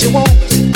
what you want.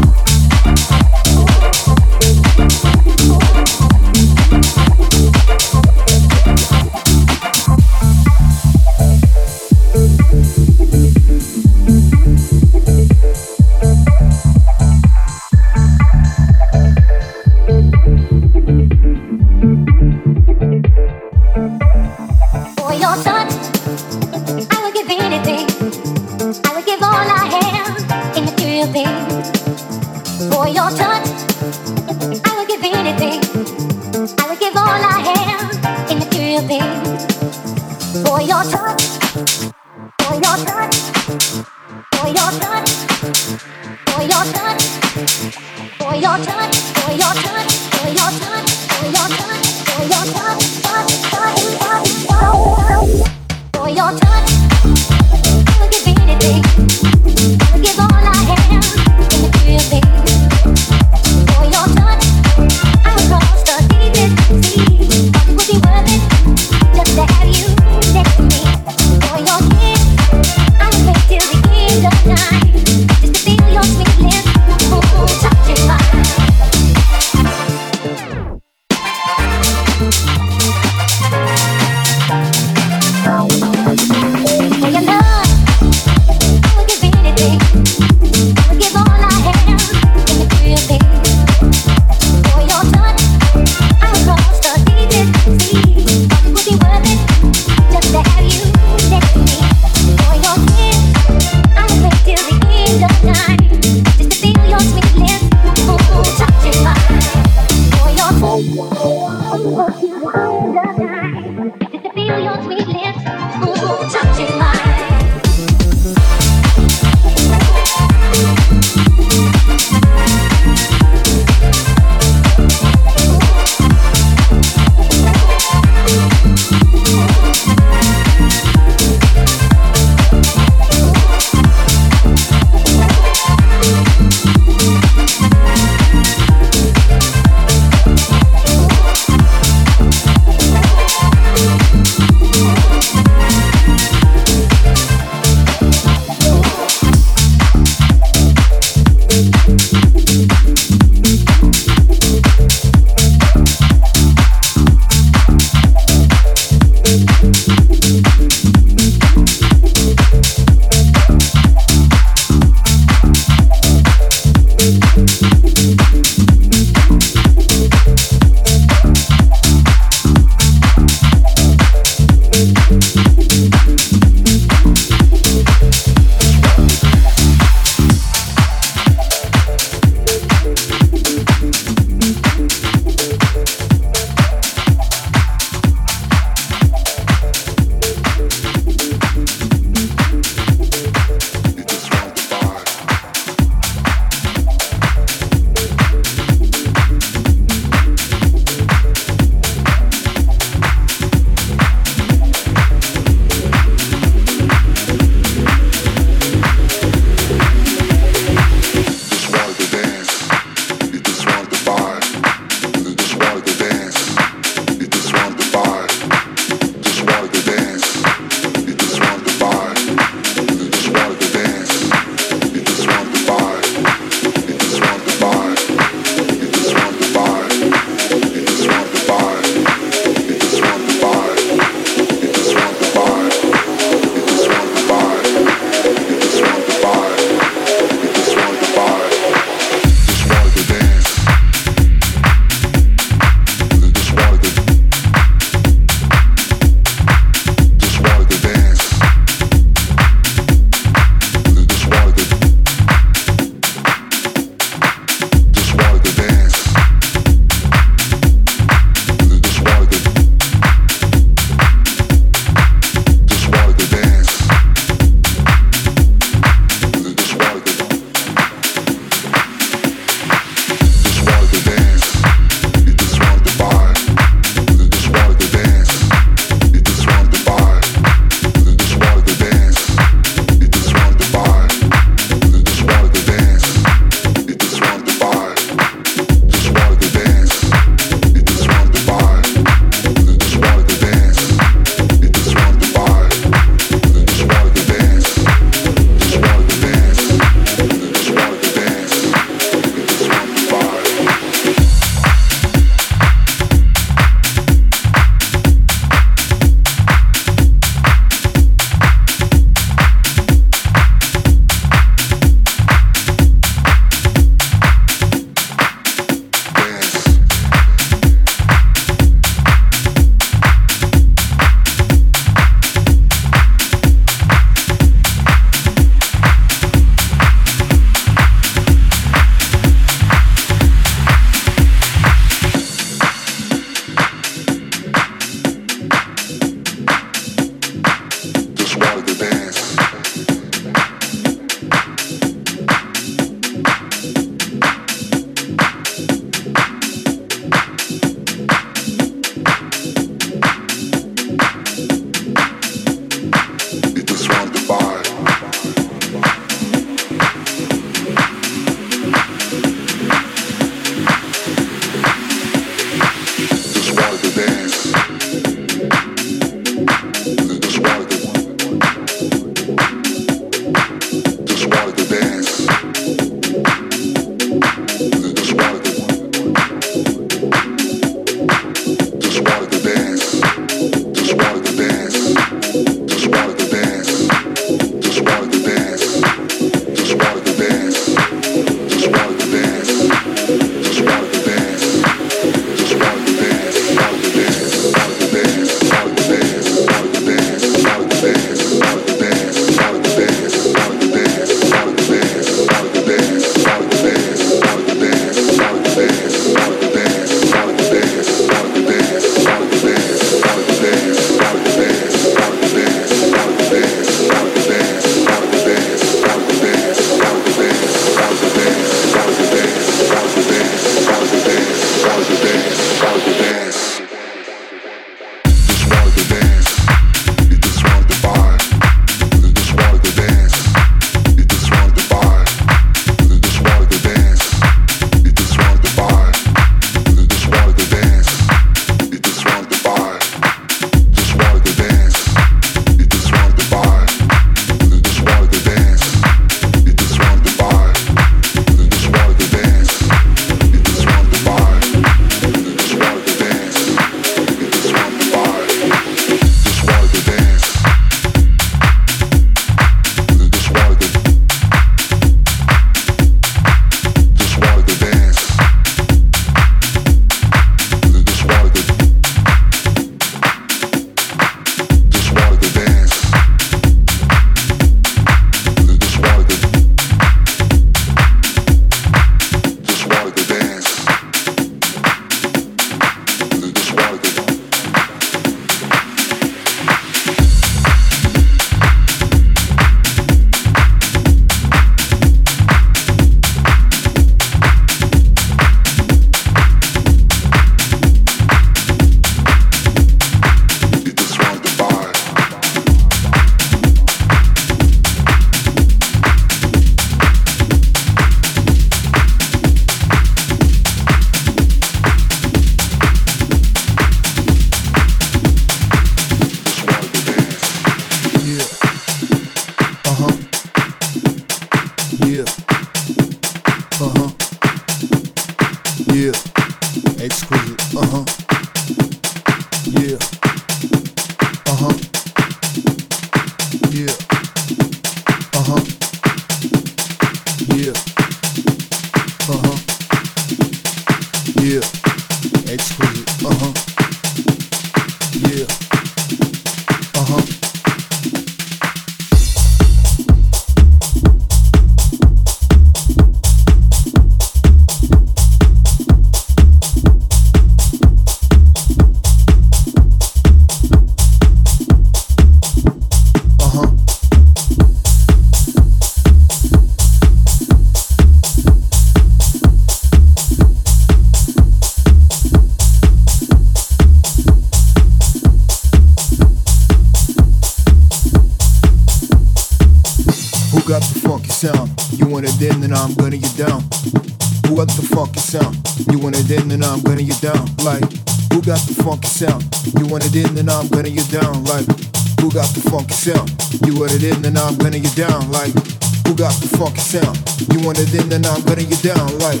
the funky sound. You want it in, then I'm gonna get down like.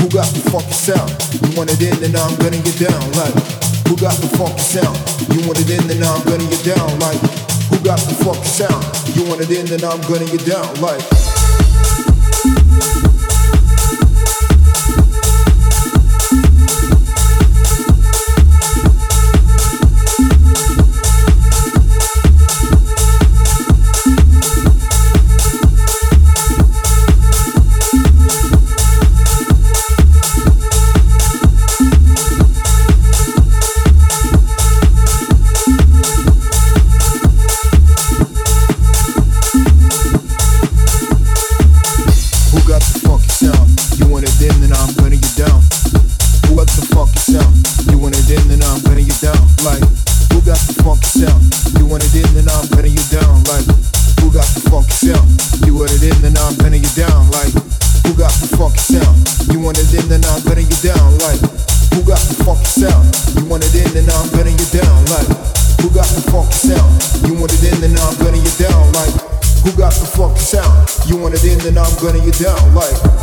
Who got the funky sound? You want it in, then I'm gonna get down like. Who got the funky sound? You want it in, then I'm gonna get down like. Who got the funky sound? You want it in, then I'm gonna get down like. gonna you down like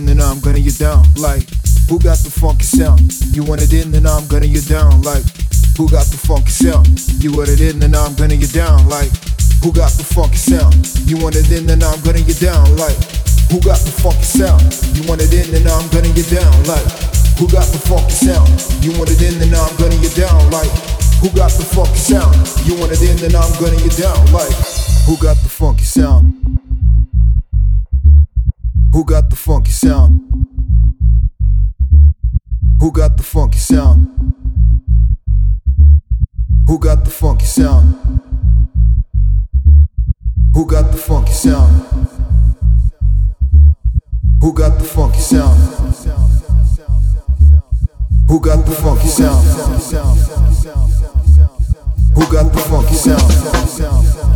in, then I'm gonna you down. Like, who got the funky sound? You want it in, then I'm gonna you down. Like, who got the funky sound? You want it in, then I'm gonna you down. Like, who got the funky sound? You want it in, then I'm gonna you down. Like, who got the funky sound? You want it in, then I'm gonna you down. Like, who got the funky sound? You want it in, then I'm gonna you down. Like, who got the funky sound? You want it in, then I'm gonna you down. Like, who got the funky sound? Who got the funky sound? Who got the funky sound? Who got the funky sound? Who got the funky sound? Who got the funky sound? Who got the funky sound? Who got the funky sound?